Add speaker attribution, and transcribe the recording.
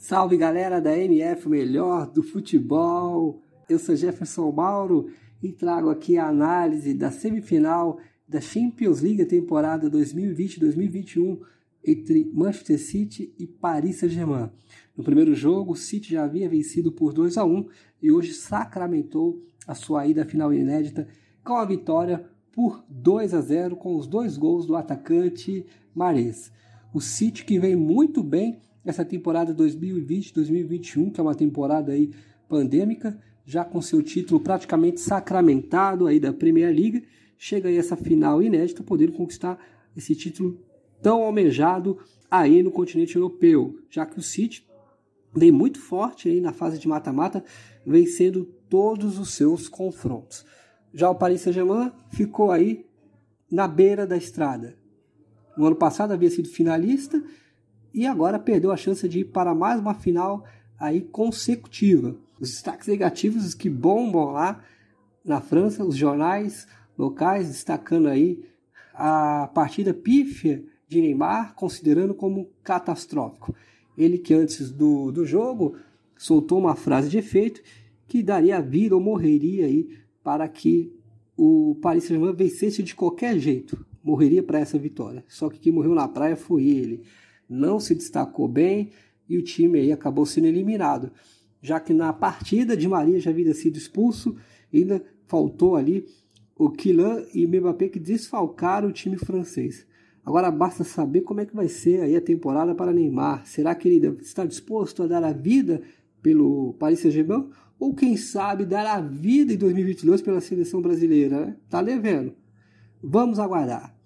Speaker 1: Salve galera da MF, melhor do futebol. Eu sou Jefferson Mauro e trago aqui a análise da semifinal da Champions League temporada 2020-2021 entre Manchester City e Paris Saint-Germain. No primeiro jogo, o City já havia vencido por 2 a 1 e hoje sacramentou a sua ida à final inédita com a vitória por 2 a 0 com os dois gols do atacante Mares. O City que vem muito bem essa temporada 2020-2021, que é uma temporada aí pandêmica, já com seu título praticamente sacramentado aí da Premier League, chega aí essa final inédita, podendo conquistar esse título tão almejado aí no continente europeu, já que o City vem muito forte aí na fase de mata-mata, vencendo todos os seus confrontos. Já o Paris Saint-Germain ficou aí na beira da estrada. No ano passado havia sido finalista e agora perdeu a chance de ir para mais uma final aí consecutiva. Os destaques negativos que bombam lá na França, os jornais locais destacando aí a partida pífia de Neymar, considerando como catastrófico. Ele que antes do, do jogo soltou uma frase de efeito que daria vida ou morreria aí para que o Paris Saint-Germain vencesse de qualquer jeito. Morreria para essa vitória. Só que quem morreu na praia foi ele não se destacou bem e o time aí acabou sendo eliminado, já que na partida de Maria já havia sido expulso, ainda faltou ali o Kylian e Mbappé que desfalcaram o time francês. Agora basta saber como é que vai ser aí a temporada para Neymar. Será que ele está disposto a dar a vida pelo Paris Saint-Germain? Ou quem sabe dar a vida em 2022 pela seleção brasileira? Né? Tá devendo. Vamos aguardar.